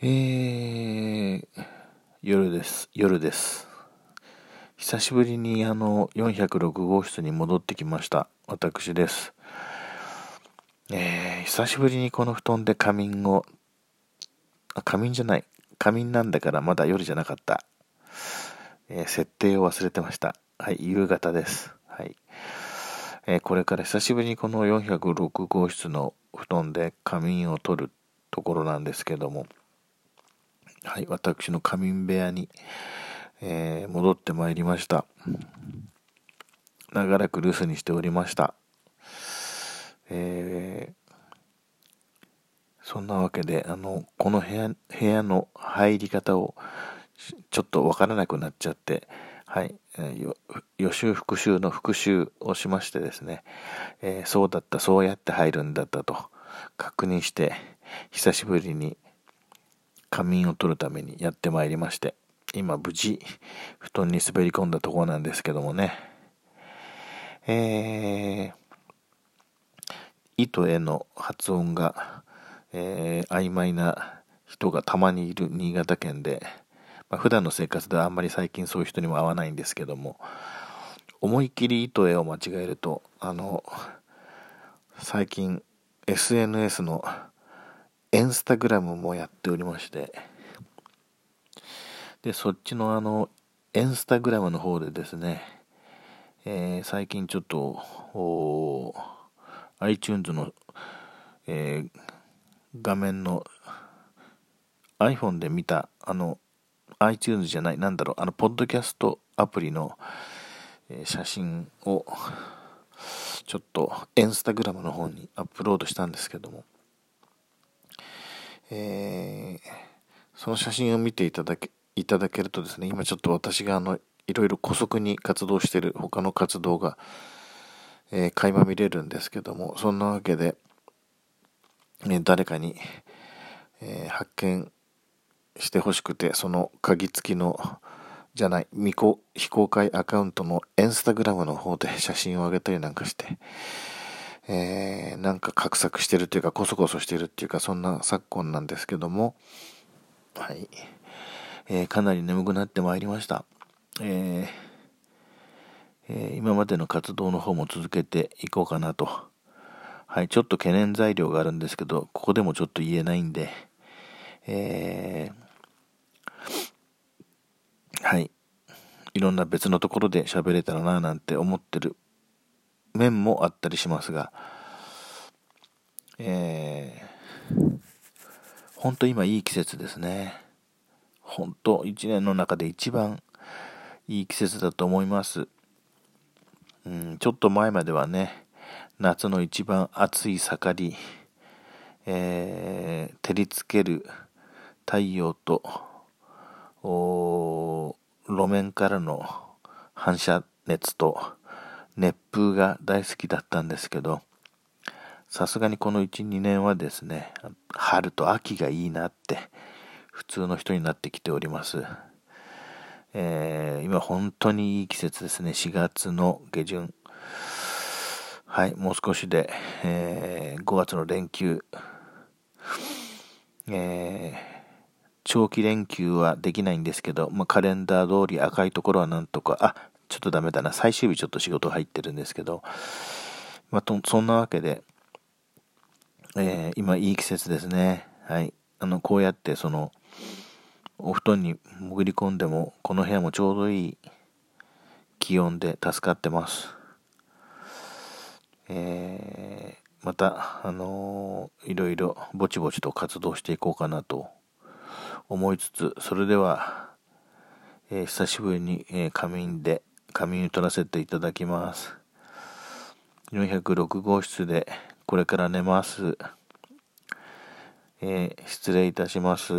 えー、夜です。夜です。久しぶりにあの406号室に戻ってきました。私です。えー、久しぶりにこの布団で仮眠を、あ、仮眠じゃない。仮眠なんだからまだ夜じゃなかった。えー、設定を忘れてました。はい、夕方です。はい。えー、これから久しぶりにこの406号室の布団で仮眠を取るところなんですけども、はい、私の仮眠部屋に、えー、戻ってまいりました。長らく留守にしておりました。えー、そんなわけで、あの、この部屋、部屋の入り方をちょっとわからなくなっちゃって、はい、予習復習の復習をしましてですね、えー、そうだった、そうやって入るんだったと確認して、久しぶりに仮眠を取るためにやってまいりまして、今無事布団に滑り込んだところなんですけどもね、えー、糸への発音が、えー、曖昧な人がたまにいる新潟県で、まあ、普段の生活ではあんまり最近そういう人にも会わないんですけども、思いっきり糸へを間違えると、あの、最近 SNS のインスタグラムもやっておりまして、で、そっちのあの、インスタグラムの方でですね、えー、最近ちょっと、iTunes の、えー、画面の iPhone で見た、あの、iTunes じゃない、なんだろう、あの、ポッドキャストアプリの、えー、写真を、ちょっと、インスタグラムの方にアップロードしたんですけども、えー、その写真を見ていただけ、いただけるとですね、今ちょっと私があの、いろいろ古速に活動してる他の活動が、えー、垣間見れるんですけども、そんなわけで、ね、誰かに、えー、発見してほしくて、その鍵付きの、じゃない、未公非公開アカウントのインスタグラムの方で写真を上げたりなんかして、えー、なんか画策してるというか、こそこそしてるっていうか、そんな昨今なんですけども、はい。えー、かなり眠くなってまいりました。えーえー、今までの活動の方も続けていこうかなと。はい、ちょっと懸念材料があるんですけど、ここでもちょっと言えないんで、え、はい、いろんな別のところで喋れたらななんて思ってる面もあったりしますが、えー、本当今いい季節ですね。本当一年の中で一番いい季節だと思います。うん、ちょっと前まではね、夏の一番暑い盛り、えー、照りつける太陽と、路面からの反射熱と、熱風が大好きだったんですけど、さすがにこの1、2年はですね、春と秋がいいなって普通の人になってきております。えー、今本当にいい季節ですね。4月の下旬。はい、もう少しで、えー、5月の連休。えー、長期連休はできないんですけど、まあ、カレンダー通り赤いところはなんとか、あ、ちょっとダメだな。最終日ちょっと仕事入ってるんですけど、まあ、と、そんなわけで、えー、今いい季節ですね。はい。あの、こうやってその、お布団に潜り込んでも、この部屋もちょうどいい気温で助かってます。えー、また、あのー、いろいろぼちぼちと活動していこうかなと思いつつ、それでは、えー、久しぶりに、えー、仮眠で仮眠取らせていただきます。406号室でこれから寝ます。えー、失礼いたします。